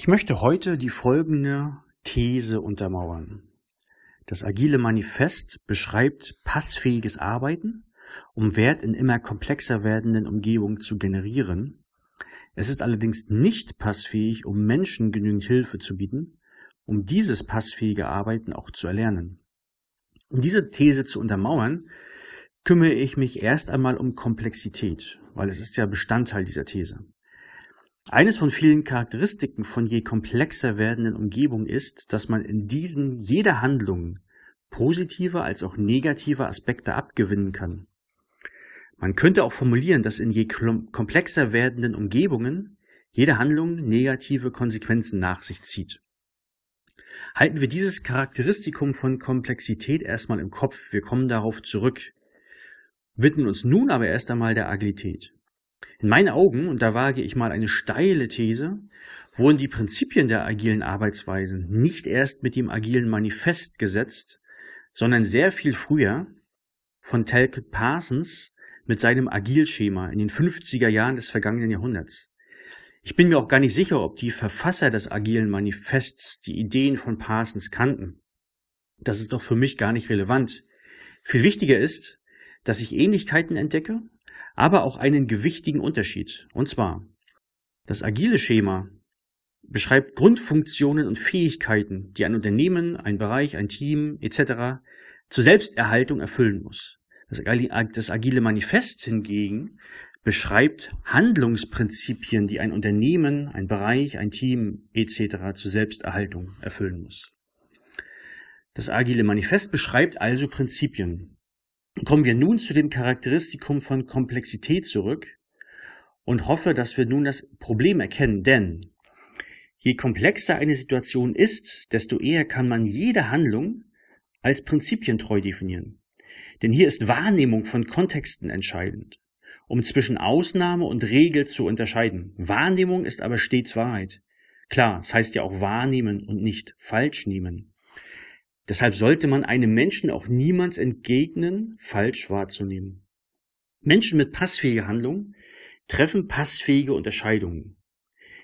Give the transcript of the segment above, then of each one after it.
Ich möchte heute die folgende These untermauern. Das Agile Manifest beschreibt passfähiges Arbeiten, um Wert in immer komplexer werdenden Umgebungen zu generieren. Es ist allerdings nicht passfähig, um Menschen genügend Hilfe zu bieten, um dieses passfähige Arbeiten auch zu erlernen. Um diese These zu untermauern, kümmere ich mich erst einmal um Komplexität, weil es ist ja Bestandteil dieser These. Eines von vielen Charakteristiken von je komplexer werdenden Umgebungen ist, dass man in diesen jede Handlung positive als auch negative Aspekte abgewinnen kann. Man könnte auch formulieren, dass in je komplexer werdenden Umgebungen jede Handlung negative Konsequenzen nach sich zieht. Halten wir dieses Charakteristikum von Komplexität erstmal im Kopf, wir kommen darauf zurück, widmen uns nun aber erst einmal der Agilität. In meinen Augen, und da wage ich mal eine steile These, wurden die Prinzipien der agilen Arbeitsweise nicht erst mit dem agilen Manifest gesetzt, sondern sehr viel früher von Talcott Parsons mit seinem Agilschema in den 50er Jahren des vergangenen Jahrhunderts. Ich bin mir auch gar nicht sicher, ob die Verfasser des agilen Manifests die Ideen von Parsons kannten. Das ist doch für mich gar nicht relevant. Viel wichtiger ist, dass ich Ähnlichkeiten entdecke, aber auch einen gewichtigen Unterschied. Und zwar, das agile Schema beschreibt Grundfunktionen und Fähigkeiten, die ein Unternehmen, ein Bereich, ein Team etc. zur Selbsterhaltung erfüllen muss. Das agile Manifest hingegen beschreibt Handlungsprinzipien, die ein Unternehmen, ein Bereich, ein Team etc. zur Selbsterhaltung erfüllen muss. Das agile Manifest beschreibt also Prinzipien. Kommen wir nun zu dem Charakteristikum von Komplexität zurück und hoffe, dass wir nun das Problem erkennen, denn je komplexer eine Situation ist, desto eher kann man jede Handlung als prinzipientreu definieren. Denn hier ist Wahrnehmung von Kontexten entscheidend um zwischen Ausnahme und Regel zu unterscheiden. Wahrnehmung ist aber stets Wahrheit. Klar, es heißt ja auch wahrnehmen und nicht falsch nehmen. Deshalb sollte man einem Menschen auch niemals entgegnen, falsch wahrzunehmen. Menschen mit passfähiger Handlung treffen passfähige Unterscheidungen.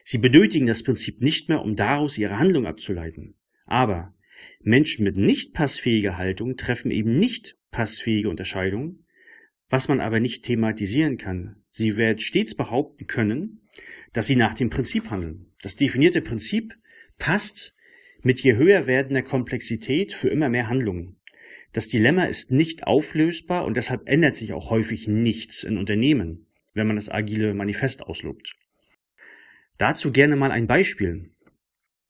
Sie benötigen das Prinzip nicht mehr, um daraus ihre Handlung abzuleiten. Aber Menschen mit nicht passfähiger Haltung treffen eben nicht passfähige Unterscheidungen, was man aber nicht thematisieren kann. Sie werden stets behaupten können, dass sie nach dem Prinzip handeln. Das definierte Prinzip passt mit je höher werdender Komplexität für immer mehr Handlungen. Das Dilemma ist nicht auflösbar und deshalb ändert sich auch häufig nichts in Unternehmen, wenn man das agile Manifest auslobt. Dazu gerne mal ein Beispiel.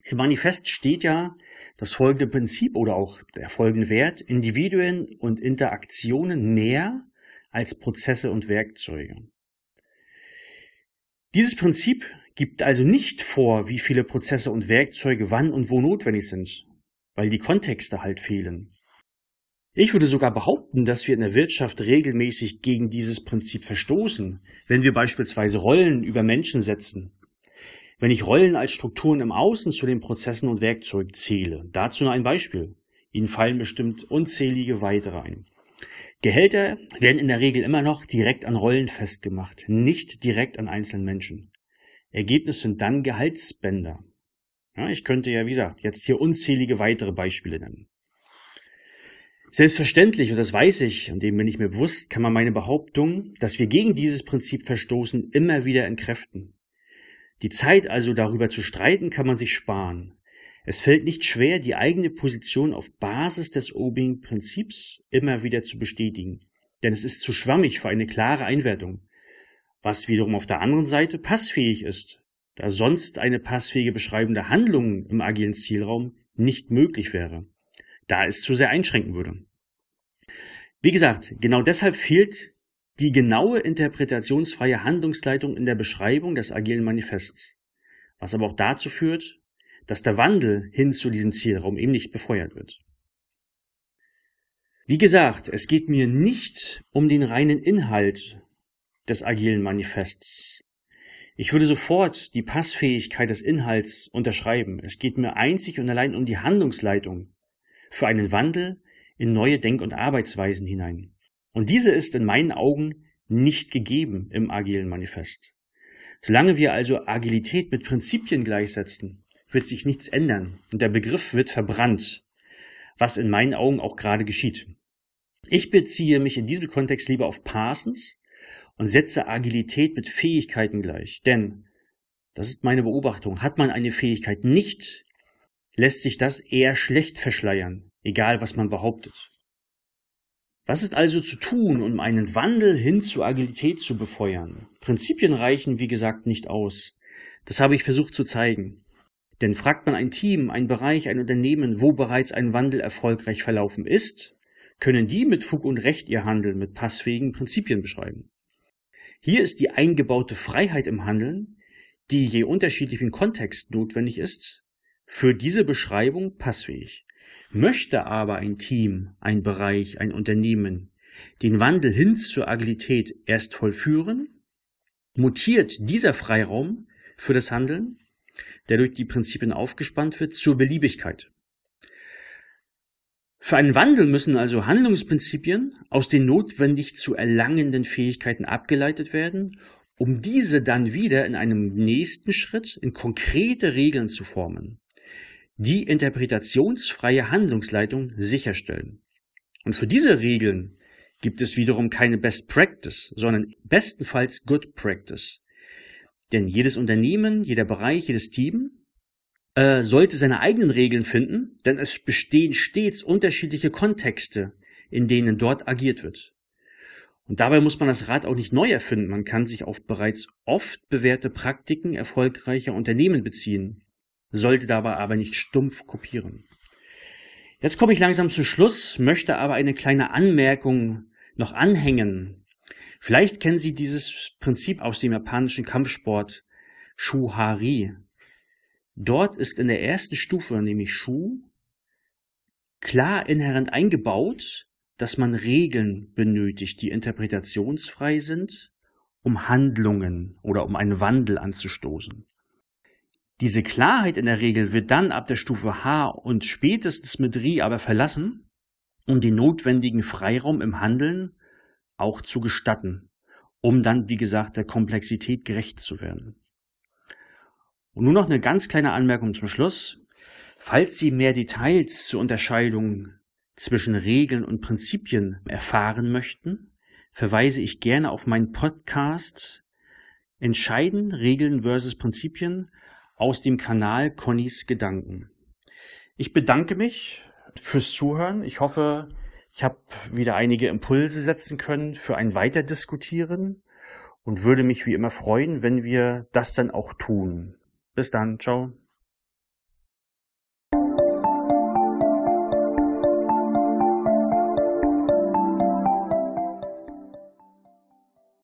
Im Manifest steht ja das folgende Prinzip oder auch der folgende Wert, Individuen und Interaktionen mehr als Prozesse und Werkzeuge. Dieses Prinzip gibt also nicht vor, wie viele Prozesse und Werkzeuge wann und wo notwendig sind, weil die Kontexte halt fehlen. Ich würde sogar behaupten, dass wir in der Wirtschaft regelmäßig gegen dieses Prinzip verstoßen, wenn wir beispielsweise Rollen über Menschen setzen. Wenn ich Rollen als Strukturen im Außen zu den Prozessen und Werkzeugen zähle, dazu nur ein Beispiel. Ihnen fallen bestimmt unzählige weitere ein. Gehälter werden in der Regel immer noch direkt an Rollen festgemacht, nicht direkt an einzelnen Menschen. Ergebnis sind dann Gehaltsbänder. Ja, ich könnte ja, wie gesagt, jetzt hier unzählige weitere Beispiele nennen. Selbstverständlich, und das weiß ich, und dem bin ich mir bewusst, kann man meine Behauptung, dass wir gegen dieses Prinzip verstoßen, immer wieder entkräften. Die Zeit also darüber zu streiten, kann man sich sparen. Es fällt nicht schwer, die eigene Position auf Basis des obigen Prinzips immer wieder zu bestätigen, denn es ist zu schwammig für eine klare Einwertung, was wiederum auf der anderen Seite passfähig ist, da sonst eine passfähige beschreibende Handlung im agilen Zielraum nicht möglich wäre, da es zu sehr einschränken würde. Wie gesagt, genau deshalb fehlt die genaue interpretationsfreie Handlungsleitung in der Beschreibung des agilen Manifests, was aber auch dazu führt, dass der Wandel hin zu diesem Zielraum eben nicht befeuert wird. Wie gesagt, es geht mir nicht um den reinen Inhalt des agilen Manifests. Ich würde sofort die Passfähigkeit des Inhalts unterschreiben. Es geht mir einzig und allein um die Handlungsleitung für einen Wandel in neue Denk- und Arbeitsweisen hinein. Und diese ist in meinen Augen nicht gegeben im agilen Manifest. Solange wir also Agilität mit Prinzipien gleichsetzen, wird sich nichts ändern und der Begriff wird verbrannt, was in meinen Augen auch gerade geschieht. Ich beziehe mich in diesem Kontext lieber auf Parsons und setze Agilität mit Fähigkeiten gleich. Denn, das ist meine Beobachtung, hat man eine Fähigkeit nicht, lässt sich das eher schlecht verschleiern, egal was man behauptet. Was ist also zu tun, um einen Wandel hin zu Agilität zu befeuern? Prinzipien reichen, wie gesagt, nicht aus. Das habe ich versucht zu zeigen. Denn fragt man ein Team, ein Bereich, ein Unternehmen, wo bereits ein Wandel erfolgreich verlaufen ist, können die mit Fug und Recht ihr Handeln mit passfähigen Prinzipien beschreiben. Hier ist die eingebaute Freiheit im Handeln, die je unterschiedlichen Kontext notwendig ist, für diese Beschreibung passfähig. Möchte aber ein Team, ein Bereich, ein Unternehmen den Wandel hin zur Agilität erst vollführen, mutiert dieser Freiraum für das Handeln, der durch die Prinzipien aufgespannt wird, zur Beliebigkeit. Für einen Wandel müssen also Handlungsprinzipien aus den notwendig zu erlangenden Fähigkeiten abgeleitet werden, um diese dann wieder in einem nächsten Schritt in konkrete Regeln zu formen die interpretationsfreie Handlungsleitung sicherstellen. Und für diese Regeln gibt es wiederum keine Best Practice, sondern bestenfalls Good Practice. Denn jedes Unternehmen, jeder Bereich, jedes Team äh, sollte seine eigenen Regeln finden, denn es bestehen stets unterschiedliche Kontexte, in denen dort agiert wird. Und dabei muss man das Rad auch nicht neu erfinden. Man kann sich auf bereits oft bewährte Praktiken erfolgreicher Unternehmen beziehen sollte dabei aber nicht stumpf kopieren. Jetzt komme ich langsam zum Schluss, möchte aber eine kleine Anmerkung noch anhängen. Vielleicht kennen Sie dieses Prinzip aus dem japanischen Kampfsport Shuhari. Dort ist in der ersten Stufe, nämlich Shu, klar inhärent eingebaut, dass man Regeln benötigt, die interpretationsfrei sind, um Handlungen oder um einen Wandel anzustoßen. Diese Klarheit in der Regel wird dann ab der Stufe H und spätestens mit Ri aber verlassen, um den notwendigen Freiraum im Handeln auch zu gestatten, um dann, wie gesagt, der Komplexität gerecht zu werden. Und nur noch eine ganz kleine Anmerkung zum Schluss. Falls Sie mehr Details zur Unterscheidung zwischen Regeln und Prinzipien erfahren möchten, verweise ich gerne auf meinen Podcast Entscheiden, Regeln versus Prinzipien aus dem Kanal Connys Gedanken. Ich bedanke mich fürs Zuhören. Ich hoffe, ich habe wieder einige Impulse setzen können für ein Weiterdiskutieren und würde mich wie immer freuen, wenn wir das dann auch tun. Bis dann, ciao.